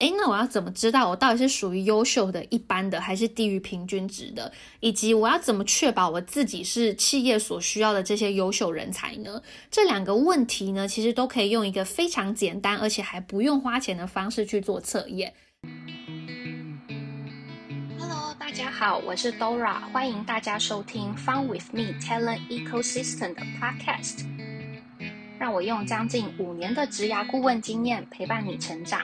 诶，那我要怎么知道我到底是属于优秀的、一般的，还是低于平均值的？以及我要怎么确保我自己是企业所需要的这些优秀人才呢？这两个问题呢，其实都可以用一个非常简单，而且还不用花钱的方式去做测验。Hello，大家好，我是 Dora，欢迎大家收听 Fun with Me Talent Ecosystem 的 Podcast，让我用将近五年的职涯顾问经验陪伴你成长。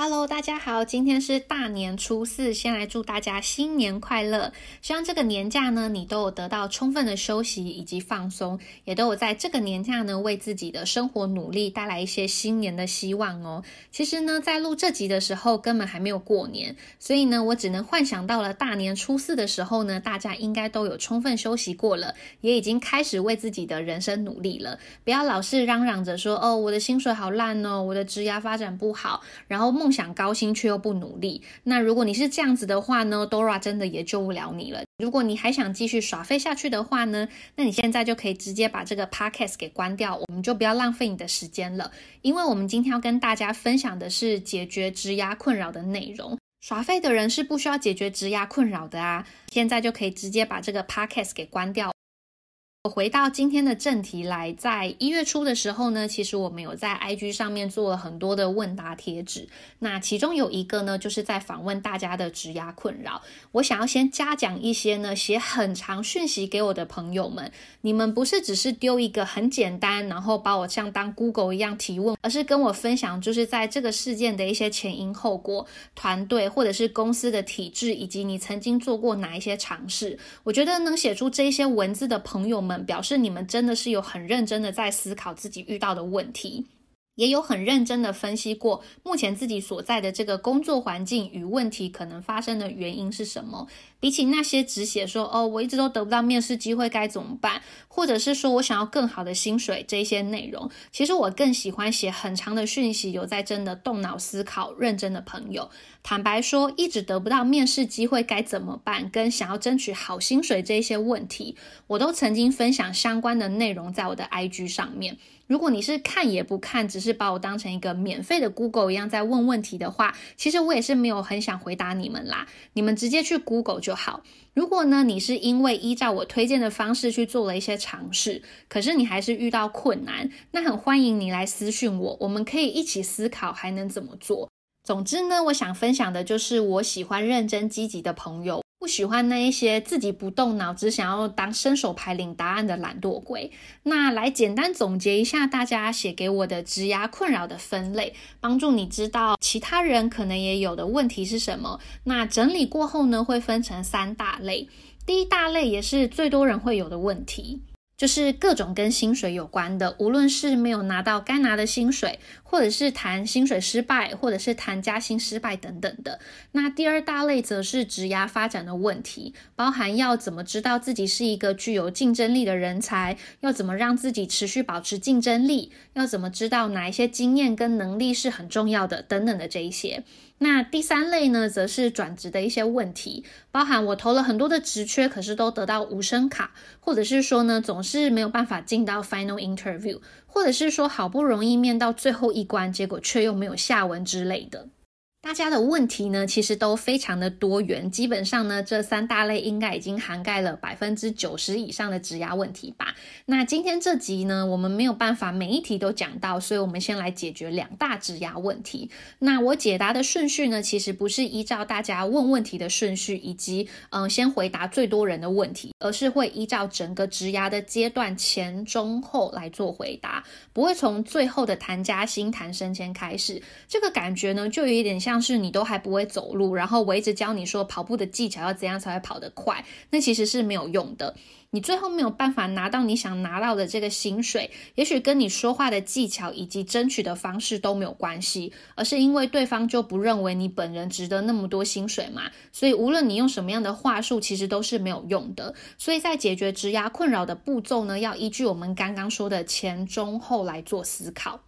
Hello，大家好，今天是大年初四，先来祝大家新年快乐。希望这个年假呢，你都有得到充分的休息以及放松，也都有在这个年假呢，为自己的生活努力，带来一些新年的希望哦。其实呢，在录这集的时候，根本还没有过年，所以呢，我只能幻想到了大年初四的时候呢，大家应该都有充分休息过了，也已经开始为自己的人生努力了。不要老是嚷嚷着说，哦，我的薪水好烂哦，我的职业发展不好，然后梦。想高薪却又不努力，那如果你是这样子的话呢，Dora 真的也救不了你了。如果你还想继续耍废下去的话呢，那你现在就可以直接把这个 Podcast 给关掉，我们就不要浪费你的时间了。因为我们今天要跟大家分享的是解决职压困扰的内容。耍废的人是不需要解决职压困扰的啊，现在就可以直接把这个 Podcast 给关掉。回到今天的正题来，在一月初的时候呢，其实我们有在 IG 上面做了很多的问答贴纸。那其中有一个呢，就是在访问大家的职压困扰。我想要先嘉奖一些呢，写很长讯息给我的朋友们。你们不是只是丢一个很简单，然后把我像当 Google 一样提问，而是跟我分享，就是在这个事件的一些前因后果、团队或者是公司的体制，以及你曾经做过哪一些尝试。我觉得能写出这些文字的朋友们。表示你们真的是有很认真的在思考自己遇到的问题。也有很认真的分析过目前自己所在的这个工作环境与问题可能发生的原因是什么。比起那些只写说哦，我一直都得不到面试机会该怎么办，或者是说我想要更好的薪水这些内容，其实我更喜欢写很长的讯息，有在真的动脑思考、认真的朋友。坦白说，一直得不到面试机会该怎么办，跟想要争取好薪水这些问题，我都曾经分享相关的内容在我的 IG 上面。如果你是看也不看，只是把我当成一个免费的 Google 一样在问问题的话，其实我也是没有很想回答你们啦。你们直接去 Google 就好。如果呢，你是因为依照我推荐的方式去做了一些尝试，可是你还是遇到困难，那很欢迎你来私讯我，我们可以一起思考还能怎么做。总之呢，我想分享的就是我喜欢认真积极的朋友。不喜欢那一些自己不动脑，只想要当伸手牌领答案的懒惰鬼。那来简单总结一下大家写给我的职涯困扰的分类，帮助你知道其他人可能也有的问题是什么。那整理过后呢，会分成三大类。第一大类也是最多人会有的问题。就是各种跟薪水有关的，无论是没有拿到该拿的薪水，或者是谈薪水失败，或者是谈加薪失败等等的。那第二大类则是职涯发展的问题，包含要怎么知道自己是一个具有竞争力的人才，要怎么让自己持续保持竞争力，要怎么知道哪一些经验跟能力是很重要的等等的这一些。那第三类呢，则是转职的一些问题，包含我投了很多的职缺，可是都得到无声卡，或者是说呢，总是没有办法进到 final interview，或者是说好不容易面到最后一关，结果却又没有下文之类的。大家的问题呢，其实都非常的多元，基本上呢，这三大类应该已经涵盖了百分之九十以上的职涯问题吧。那今天这集呢，我们没有办法每一题都讲到，所以我们先来解决两大职涯问题。那我解答的顺序呢，其实不是依照大家问问题的顺序，以及嗯，先回答最多人的问题，而是会依照整个职涯的阶段前、中、后来做回答，不会从最后的谈加薪、谈升迁开始。这个感觉呢，就有一点像。像是你都还不会走路，然后我一直教你说跑步的技巧要怎样才会跑得快，那其实是没有用的。你最后没有办法拿到你想拿到的这个薪水，也许跟你说话的技巧以及争取的方式都没有关系，而是因为对方就不认为你本人值得那么多薪水嘛。所以无论你用什么样的话术，其实都是没有用的。所以在解决职压困扰的步骤呢，要依据我们刚刚说的前中后来做思考。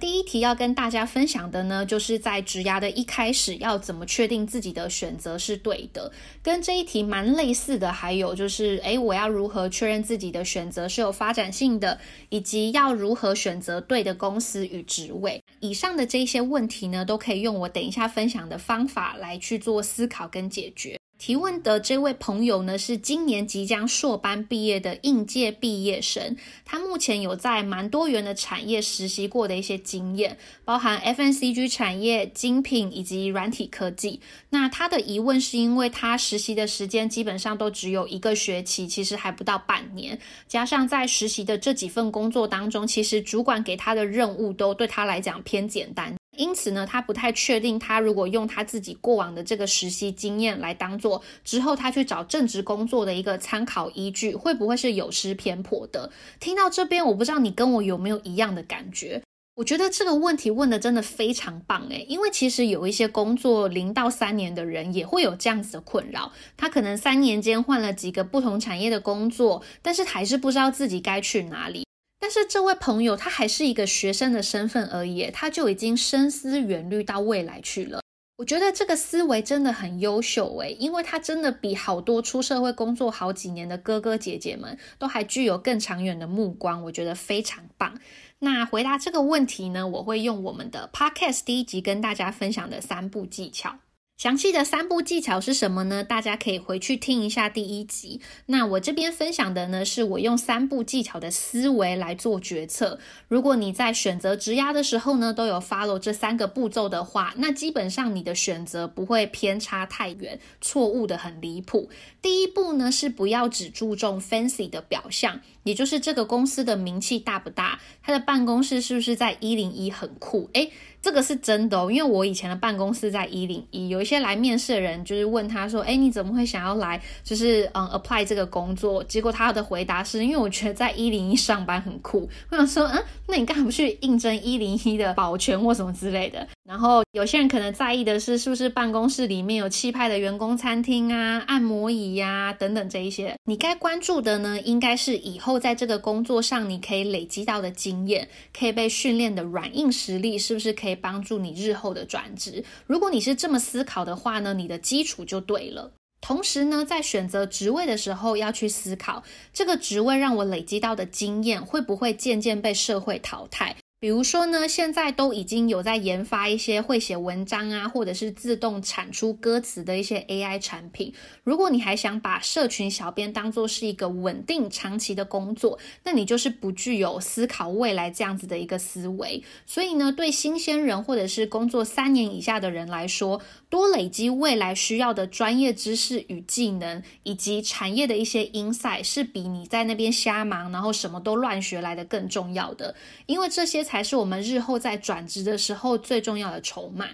第一题要跟大家分享的呢，就是在职涯的一开始要怎么确定自己的选择是对的，跟这一题蛮类似的。还有就是，诶，我要如何确认自己的选择是有发展性的，以及要如何选择对的公司与职位。以上的这些问题呢，都可以用我等一下分享的方法来去做思考跟解决。提问的这位朋友呢，是今年即将硕班毕业的应届毕业生。他目前有在蛮多元的产业实习过的一些经验，包含 FNCG 产业、精品以及软体科技。那他的疑问是因为他实习的时间基本上都只有一个学期，其实还不到半年，加上在实习的这几份工作当中，其实主管给他的任务都对他来讲偏简单。因此呢，他不太确定，他如果用他自己过往的这个实习经验来当做之后他去找正职工作的一个参考依据，会不会是有失偏颇的？听到这边，我不知道你跟我有没有一样的感觉？我觉得这个问题问的真的非常棒诶，因为其实有一些工作零到三年的人也会有这样子的困扰，他可能三年间换了几个不同产业的工作，但是还是不知道自己该去哪里。但是这位朋友他还是一个学生的身份而已，他就已经深思远虑到未来去了。我觉得这个思维真的很优秀诶，因为他真的比好多出社会工作好几年的哥哥姐姐们都还具有更长远的目光，我觉得非常棒。那回答这个问题呢，我会用我们的 podcast 第一集跟大家分享的三步技巧。详细的三步技巧是什么呢？大家可以回去听一下第一集。那我这边分享的呢，是我用三步技巧的思维来做决策。如果你在选择直押的时候呢，都有 follow 这三个步骤的话，那基本上你的选择不会偏差太远，错误的很离谱。第一步呢，是不要只注重 fancy 的表象，也就是这个公司的名气大不大，它的办公室是不是在一零一很酷？诶，这个是真的哦，因为我以前的办公室在一零一，有一些来面试的人就是问他说：“哎，你怎么会想要来？就是嗯，apply 这个工作？”结果他的回答是：“因为我觉得在一零一上班很酷。”我想说：“嗯，那你干嘛不去应征一零一的保全或什么之类的？”然后有些人可能在意的是，是不是办公室里面有气派的员工餐厅啊、按摩椅呀等等这一些。你该关注的呢，应该是以后在这个工作上你可以累积到的经验，可以被训练的软硬实力，是不是可以帮助你日后的转职？如果你是这么思考的话呢，你的基础就对了。同时呢，在选择职位的时候，要去思考这个职位让我累积到的经验，会不会渐渐被社会淘汰。比如说呢，现在都已经有在研发一些会写文章啊，或者是自动产出歌词的一些 AI 产品。如果你还想把社群小编当做是一个稳定长期的工作，那你就是不具有思考未来这样子的一个思维。所以呢，对新鲜人或者是工作三年以下的人来说，多累积未来需要的专业知识与技能，以及产业的一些 insight，是比你在那边瞎忙，然后什么都乱学来的更重要的。因为这些。才是我们日后在转职的时候最重要的筹码。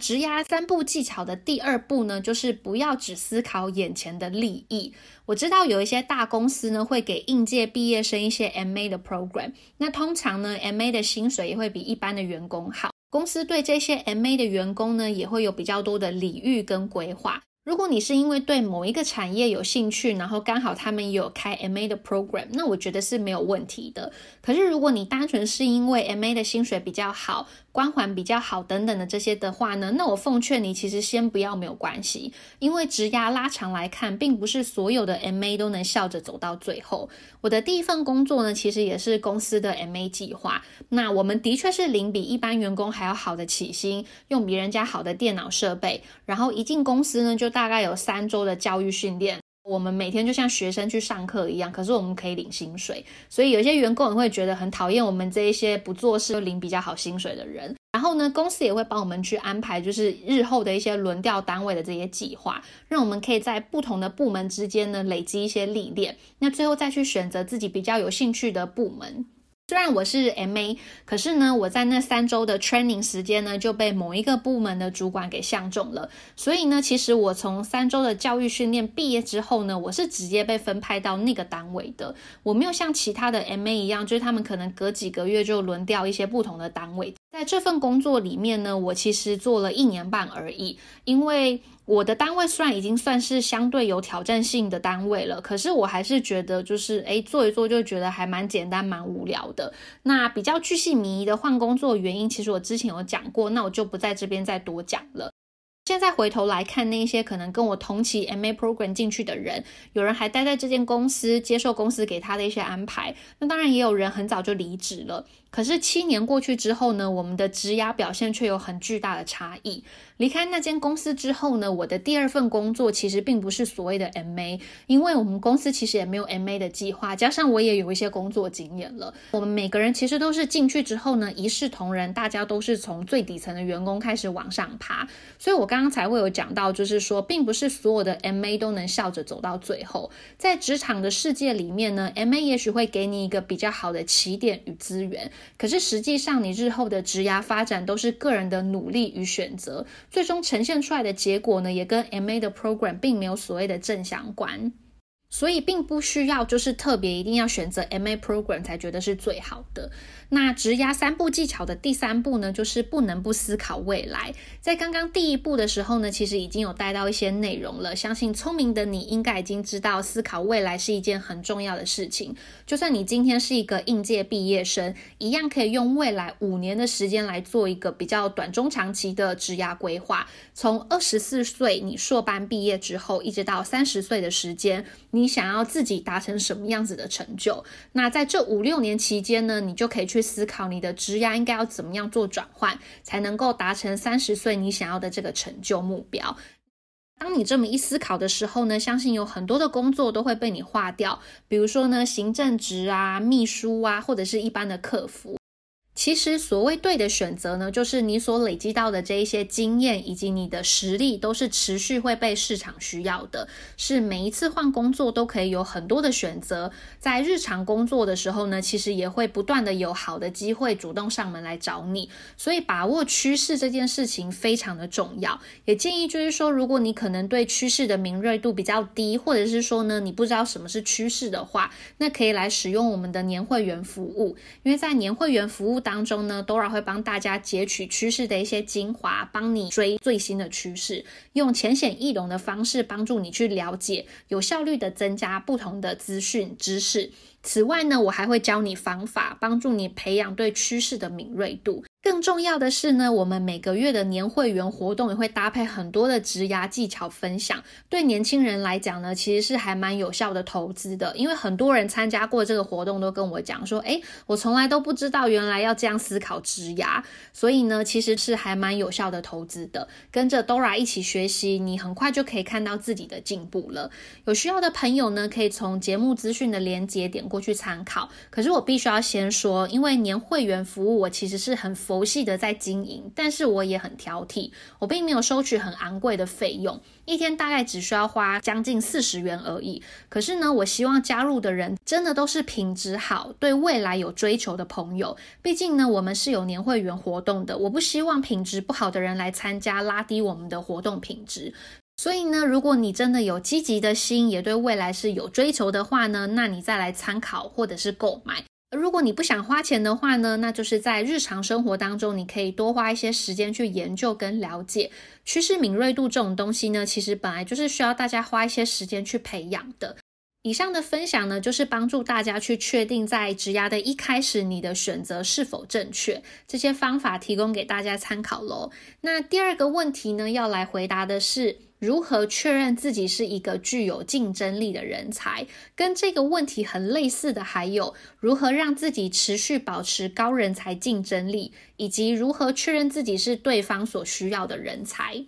职涯三步技巧的第二步呢，就是不要只思考眼前的利益。我知道有一些大公司呢，会给应届毕业生一些 MA 的 program，那通常呢，MA 的薪水也会比一般的员工好。公司对这些 MA 的员工呢，也会有比较多的礼遇跟规划。如果你是因为对某一个产业有兴趣，然后刚好他们有开 MA 的 program，那我觉得是没有问题的。可是如果你单纯是因为 MA 的薪水比较好，光环比较好等等的这些的话呢，那我奉劝你其实先不要没有关系，因为职涯拉长来看，并不是所有的 MA 都能笑着走到最后。我的第一份工作呢，其实也是公司的 MA 计划，那我们的确是领比一般员工还要好的起薪，用比人家好的电脑设备，然后一进公司呢，就大概有三周的教育训练。我们每天就像学生去上课一样，可是我们可以领薪水，所以有些员工也会觉得很讨厌我们这一些不做事领比较好薪水的人。然后呢，公司也会帮我们去安排，就是日后的一些轮调单位的这些计划，让我们可以在不同的部门之间呢累积一些历练，那最后再去选择自己比较有兴趣的部门。虽然我是 M A，可是呢，我在那三周的 training 时间呢，就被某一个部门的主管给相中了。所以呢，其实我从三周的教育训练毕业之后呢，我是直接被分派到那个单位的。我没有像其他的 M A 一样，就是他们可能隔几个月就轮调一些不同的单位。在这份工作里面呢，我其实做了一年半而已，因为。我的单位虽然已经算是相对有挑战性的单位了，可是我还是觉得就是诶做一做就觉得还蛮简单、蛮无聊的。那比较巨细迷的换工作原因，其实我之前有讲过，那我就不在这边再多讲了。现在回头来看，那些可能跟我同期 MA program 进去的人，有人还待在这间公司，接受公司给他的一些安排。那当然也有人很早就离职了。可是七年过去之后呢，我们的职涯表现却有很巨大的差异。离开那间公司之后呢，我的第二份工作其实并不是所谓的 MA，因为我们公司其实也没有 MA 的计划，加上我也有一些工作经验了。我们每个人其实都是进去之后呢，一视同仁，大家都是从最底层的员工开始往上爬。所以我刚刚才会有讲到，就是说，并不是所有的 MA 都能笑着走到最后。在职场的世界里面呢，MA 也许会给你一个比较好的起点与资源。可是实际上，你日后的职涯发展都是个人的努力与选择，最终呈现出来的结果呢，也跟 MA 的 program 并没有所谓的正相关。所以并不需要，就是特别一定要选择 MA program 才觉得是最好的。那职压三步技巧的第三步呢，就是不能不思考未来。在刚刚第一步的时候呢，其实已经有带到一些内容了。相信聪明的你应该已经知道，思考未来是一件很重要的事情。就算你今天是一个应届毕业生，一样可以用未来五年的时间来做一个比较短中长期的职涯规划。从二十四岁你硕班毕业之后，一直到三十岁的时间，你想要自己达成什么样子的成就？那在这五六年期间呢，你就可以去。思考你的职涯应该要怎么样做转换，才能够达成三十岁你想要的这个成就目标。当你这么一思考的时候呢，相信有很多的工作都会被你划掉，比如说呢，行政职啊、秘书啊，或者是一般的客服。其实所谓对的选择呢，就是你所累积到的这一些经验以及你的实力，都是持续会被市场需要的。是每一次换工作都可以有很多的选择，在日常工作的时候呢，其实也会不断的有好的机会主动上门来找你。所以把握趋势这件事情非常的重要。也建议就是说，如果你可能对趋势的敏锐度比较低，或者是说呢，你不知道什么是趋势的话，那可以来使用我们的年会员服务，因为在年会员服务。当中呢，Dora 会帮大家截取趋势的一些精华，帮你追最新的趋势，用浅显易懂的方式帮助你去了解，有效率的增加不同的资讯知识。此外呢，我还会教你方法，帮助你培养对趋势的敏锐度。更重要的是呢，我们每个月的年会员活动也会搭配很多的职涯技巧分享。对年轻人来讲呢，其实是还蛮有效的投资的。因为很多人参加过这个活动，都跟我讲说：“诶，我从来都不知道原来要这样思考职涯。”所以呢，其实是还蛮有效的投资的。跟着 Dora 一起学习，你很快就可以看到自己的进步了。有需要的朋友呢，可以从节目资讯的连接点过去参考。可是我必须要先说，因为年会员服务，我其实是很。佛系的在经营，但是我也很挑剔，我并没有收取很昂贵的费用，一天大概只需要花将近四十元而已。可是呢，我希望加入的人真的都是品质好、对未来有追求的朋友。毕竟呢，我们是有年会员活动的，我不希望品质不好的人来参加，拉低我们的活动品质。所以呢，如果你真的有积极的心，也对未来是有追求的话呢，那你再来参考或者是购买。如果你不想花钱的话呢，那就是在日常生活当中，你可以多花一些时间去研究跟了解趋势敏锐度这种东西呢。其实本来就是需要大家花一些时间去培养的。以上的分享呢，就是帮助大家去确定在职涯的一开始，你的选择是否正确。这些方法提供给大家参考喽。那第二个问题呢，要来回答的是。如何确认自己是一个具有竞争力的人才？跟这个问题很类似的，还有如何让自己持续保持高人才竞争力，以及如何确认自己是对方所需要的人才。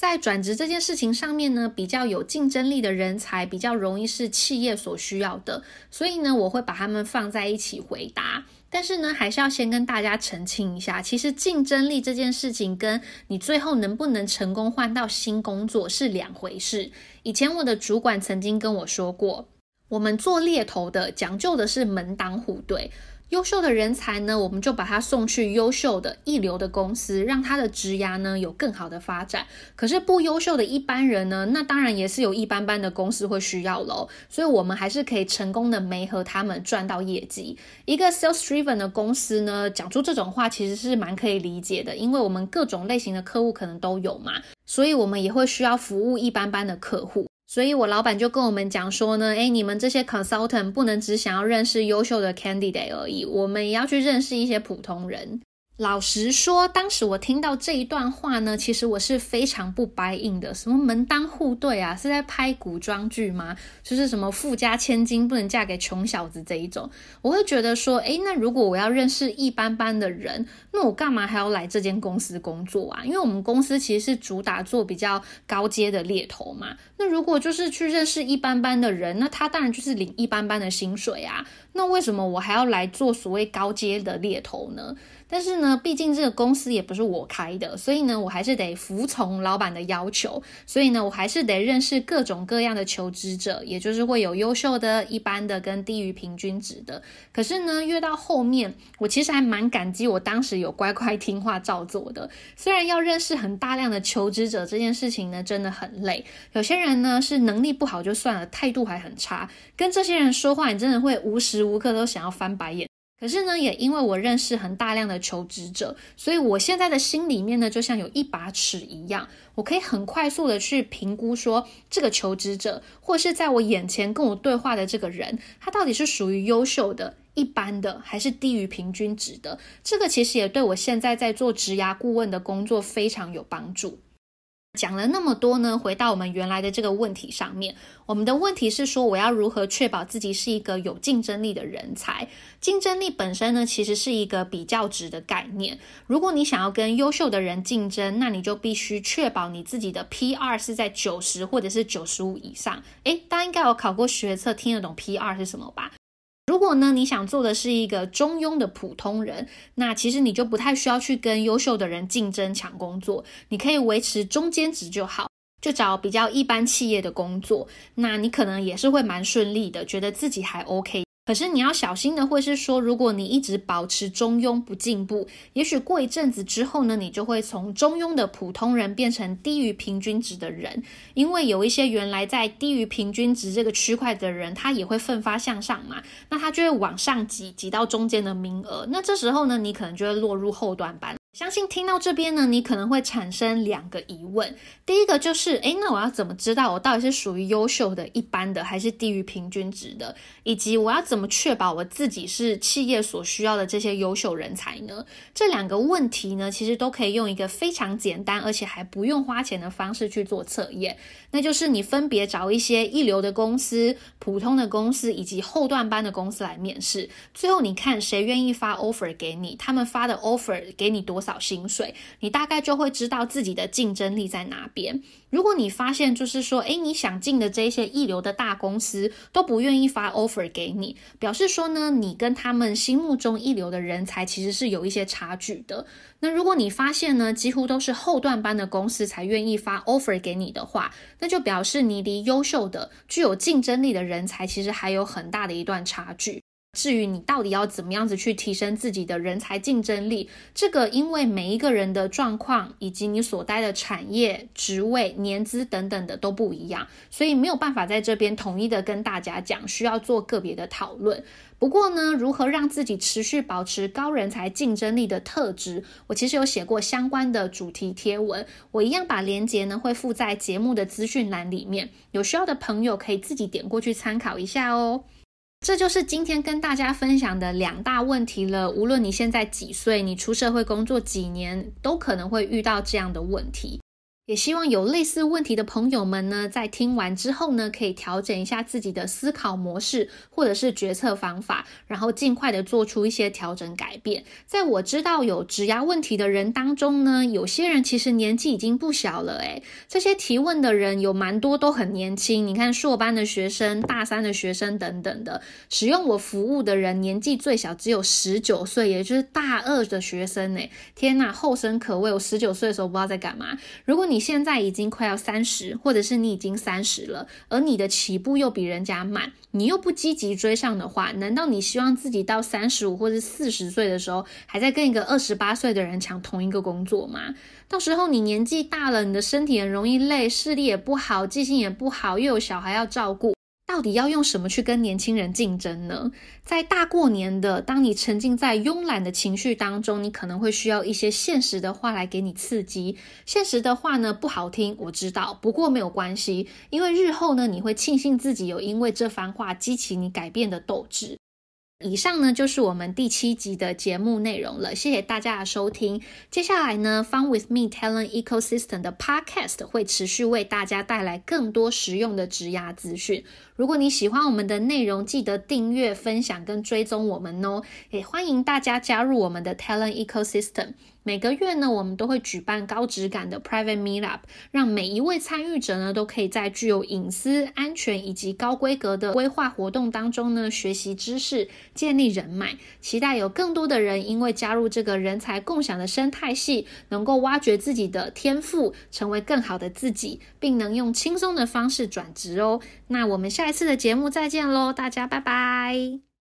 在转职这件事情上面呢，比较有竞争力的人才比较容易是企业所需要的，所以呢，我会把他们放在一起回答。但是呢，还是要先跟大家澄清一下，其实竞争力这件事情跟你最后能不能成功换到新工作是两回事。以前我的主管曾经跟我说过，我们做猎头的讲究的是门当户对。优秀的人才呢，我们就把他送去优秀的一流的公司，让他的职涯呢有更好的发展。可是不优秀的一般人呢，那当然也是有一般般的公司会需要喽。所以，我们还是可以成功的没和他们赚到业绩。一个 sales driven 的公司呢，讲出这种话其实是蛮可以理解的，因为我们各种类型的客户可能都有嘛，所以我们也会需要服务一般般的客户。所以我老板就跟我们讲说呢，哎，你们这些 consultant 不能只想要认识优秀的 candidate 而已，我们也要去认识一些普通人。老实说，当时我听到这一段话呢，其实我是非常不白应的。什么门当户对啊，是在拍古装剧吗？就是什么富家千金不能嫁给穷小子这一种，我会觉得说，诶，那如果我要认识一般般的人，那我干嘛还要来这间公司工作啊？因为我们公司其实是主打做比较高阶的猎头嘛。那如果就是去认识一般般的人，那他当然就是领一般般的薪水啊。那为什么我还要来做所谓高阶的猎头呢？但是呢，毕竟这个公司也不是我开的，所以呢，我还是得服从老板的要求。所以呢，我还是得认识各种各样的求职者，也就是会有优秀的、一般的跟低于平均值的。可是呢，越到后面，我其实还蛮感激我当时有乖乖听话照做的。虽然要认识很大量的求职者这件事情呢，真的很累。有些人呢是能力不好就算了，态度还很差，跟这些人说话，你真的会无时无刻都想要翻白眼。可是呢，也因为我认识很大量的求职者，所以我现在的心里面呢，就像有一把尺一样，我可以很快速的去评估说，这个求职者或是在我眼前跟我对话的这个人，他到底是属于优秀的、一般的，还是低于平均值的。这个其实也对我现在在做职涯顾问的工作非常有帮助。讲了那么多呢，回到我们原来的这个问题上面，我们的问题是说，我要如何确保自己是一个有竞争力的人才？竞争力本身呢，其实是一个比较值的概念。如果你想要跟优秀的人竞争，那你就必须确保你自己的 PR 是在九十或者是九十五以上。诶，大家应该有考过学测，听得懂 PR 是什么吧？如果呢，你想做的是一个中庸的普通人，那其实你就不太需要去跟优秀的人竞争抢工作，你可以维持中间值就好，就找比较一般企业的工作，那你可能也是会蛮顺利的，觉得自己还 OK。可是你要小心的会是说，如果你一直保持中庸不进步，也许过一阵子之后呢，你就会从中庸的普通人变成低于平均值的人，因为有一些原来在低于平均值这个区块的人，他也会奋发向上嘛，那他就会往上挤，挤到中间的名额，那这时候呢，你可能就会落入后段班。相信听到这边呢，你可能会产生两个疑问。第一个就是，诶，那我要怎么知道我到底是属于优秀的、一般的，还是低于平均值的？以及我要怎么确保我自己是企业所需要的这些优秀人才呢？这两个问题呢，其实都可以用一个非常简单，而且还不用花钱的方式去做测验。那就是你分别找一些一流的公司、普通的公司以及后段班的公司来面试，最后你看谁愿意发 offer 给你，他们发的 offer 给你多。少薪水，你大概就会知道自己的竞争力在哪边。如果你发现就是说，诶，你想进的这些一流的大公司都不愿意发 offer 给你，表示说呢，你跟他们心目中一流的人才其实是有一些差距的。那如果你发现呢，几乎都是后段班的公司才愿意发 offer 给你的话，那就表示你离优秀的、具有竞争力的人才其实还有很大的一段差距。至于你到底要怎么样子去提升自己的人才竞争力，这个因为每一个人的状况以及你所待的产业、职位、年资等等的都不一样，所以没有办法在这边统一的跟大家讲，需要做个别的讨论。不过呢，如何让自己持续保持高人才竞争力的特质，我其实有写过相关的主题贴文，我一样把链接呢会附在节目的资讯栏里面，有需要的朋友可以自己点过去参考一下哦。这就是今天跟大家分享的两大问题了。无论你现在几岁，你出社会工作几年，都可能会遇到这样的问题。也希望有类似问题的朋友们呢，在听完之后呢，可以调整一下自己的思考模式或者是决策方法，然后尽快的做出一些调整改变。在我知道有质押问题的人当中呢，有些人其实年纪已经不小了，诶，这些提问的人有蛮多都很年轻，你看硕班的学生、大三的学生等等的，使用我服务的人年纪最小只有十九岁，也就是大二的学生呢。天呐，后生可畏！我十九岁的时候不知道在干嘛。如果你现在已经快要三十，或者是你已经三十了，而你的起步又比人家慢，你又不积极追上的话，难道你希望自己到三十五或者四十岁的时候，还在跟一个二十八岁的人抢同一个工作吗？到时候你年纪大了，你的身体很容易累，视力也不好，记性也不好，又有小孩要照顾。到底要用什么去跟年轻人竞争呢？在大过年的，当你沉浸在慵懒的情绪当中，你可能会需要一些现实的话来给你刺激。现实的话呢，不好听，我知道，不过没有关系，因为日后呢，你会庆幸自己有因为这番话激起你改变的斗志。以上呢就是我们第七集的节目内容了，谢谢大家的收听。接下来呢，Fun with Me Talent Ecosystem 的 Podcast 会持续为大家带来更多实用的职涯资讯。如果你喜欢我们的内容，记得订阅、分享跟追踪我们哦。也欢迎大家加入我们的 Talent Ecosystem。每个月呢，我们都会举办高质感的 private meetup，让每一位参与者呢，都可以在具有隐私、安全以及高规格的规划活动当中呢，学习知识、建立人脉。期待有更多的人因为加入这个人才共享的生态系，能够挖掘自己的天赋，成为更好的自己，并能用轻松的方式转职哦。那我们下一次的节目再见喽，大家拜拜。